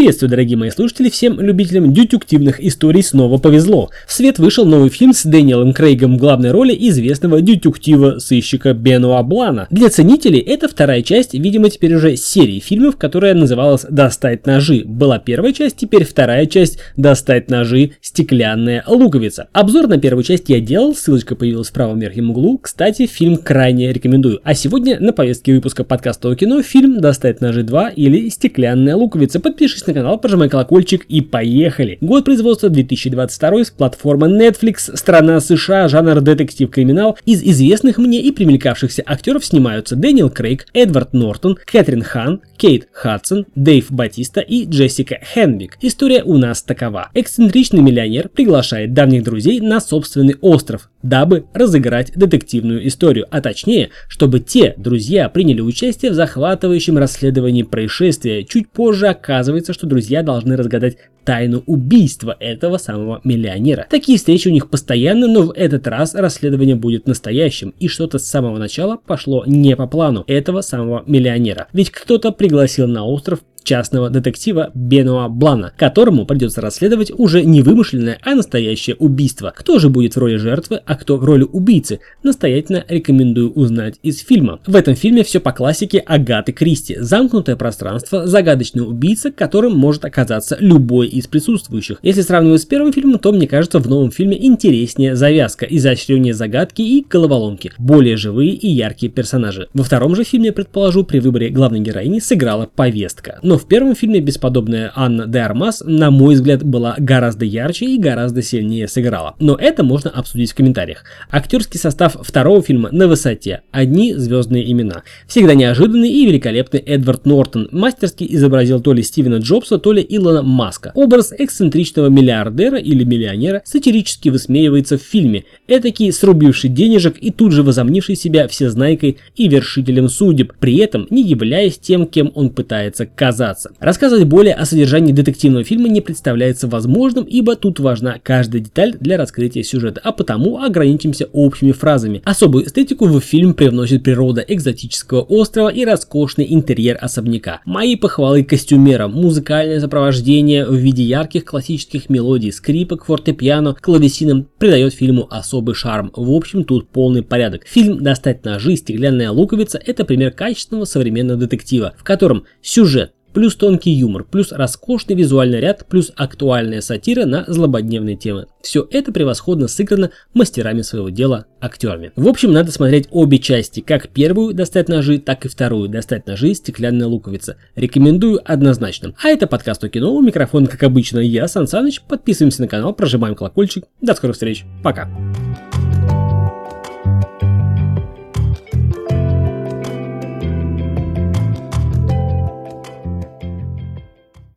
Приветствую, дорогие мои слушатели, всем любителям детективных историй снова повезло. В свет вышел новый фильм с Дэниелом Крейгом в главной роли известного детектива-сыщика Бенуа Блана. Для ценителей это вторая часть, видимо, теперь уже серии фильмов, которая называлась «Достать ножи». Была первая часть, теперь вторая часть «Достать ножи. Стеклянная луковица». Обзор на первую часть я делал, ссылочка появилась в правом верхнем углу. Кстати, фильм крайне рекомендую. А сегодня на повестке выпуска подкаста о кино фильм «Достать ножи 2» или «Стеклянная луковица». Подпишись на канал, прожимай колокольчик и поехали. Год производства 2022 с платформы Netflix, страна США, жанр детектив-криминал. Из известных мне и примелькавшихся актеров снимаются Дэниел Крейг, Эдвард Нортон, Кэтрин Хан, Кейт Хадсон, Дэйв Батиста и Джессика Хенвик. История у нас такова. Эксцентричный миллионер приглашает давних друзей на собственный остров, дабы разыграть детективную историю, а точнее, чтобы те друзья приняли участие в захватывающем расследовании происшествия. Чуть позже оказывается, что друзья должны разгадать тайну убийства этого самого миллионера. Такие встречи у них постоянно, но в этот раз расследование будет настоящим, и что-то с самого начала пошло не по плану этого самого миллионера. Ведь кто-то пригласил на остров частного детектива Бенуа Блана, которому придется расследовать уже не вымышленное, а настоящее убийство. Кто же будет в роли жертвы, а кто в роли убийцы, настоятельно рекомендую узнать из фильма. В этом фильме все по классике Агаты Кристи. Замкнутое пространство, загадочный убийца, которым может оказаться любой из присутствующих. Если сравнивать с первым фильмом, то мне кажется в новом фильме интереснее завязка, изощрение загадки и головоломки, более живые и яркие персонажи. Во втором же фильме, предположу, при выборе главной героини сыграла повестка. Но в первом фильме бесподобная Анна де Армас, на мой взгляд, была гораздо ярче и гораздо сильнее сыграла. Но это можно обсудить в комментариях. Актерский состав второго фильма на высоте. Одни звездные имена. Всегда неожиданный и великолепный Эдвард Нортон мастерски изобразил то ли Стивена Джобса, то ли Илона Маска. Образ эксцентричного миллиардера или миллионера сатирически высмеивается в фильме. Этакий срубивший денежек и тут же возомнивший себя всезнайкой и вершителем судеб, при этом не являясь тем, кем он пытается казаться казаться. Рассказывать более о содержании детективного фильма не представляется возможным, ибо тут важна каждая деталь для раскрытия сюжета, а потому ограничимся общими фразами. Особую эстетику в фильм привносит природа экзотического острова и роскошный интерьер особняка. Мои похвалы костюмерам, музыкальное сопровождение в виде ярких классических мелодий, скрипок, фортепиано, клавесином придает фильму особый шарм. В общем, тут полный порядок. Фильм «Достать ножи. Стеклянная луковица» — это пример качественного современного детектива, в котором сюжет, плюс тонкий юмор, плюс роскошный визуальный ряд, плюс актуальная сатира на злободневные темы. Все это превосходно сыграно мастерами своего дела актерами. В общем, надо смотреть обе части, как первую «Достать ножи», так и вторую «Достать ножи. Стеклянная луковица». Рекомендую однозначно. А это подкаст о кино, у микрофона, как обычно, я, Сан Саныч. Подписываемся на канал, прожимаем колокольчик. До скорых встреч. Пока.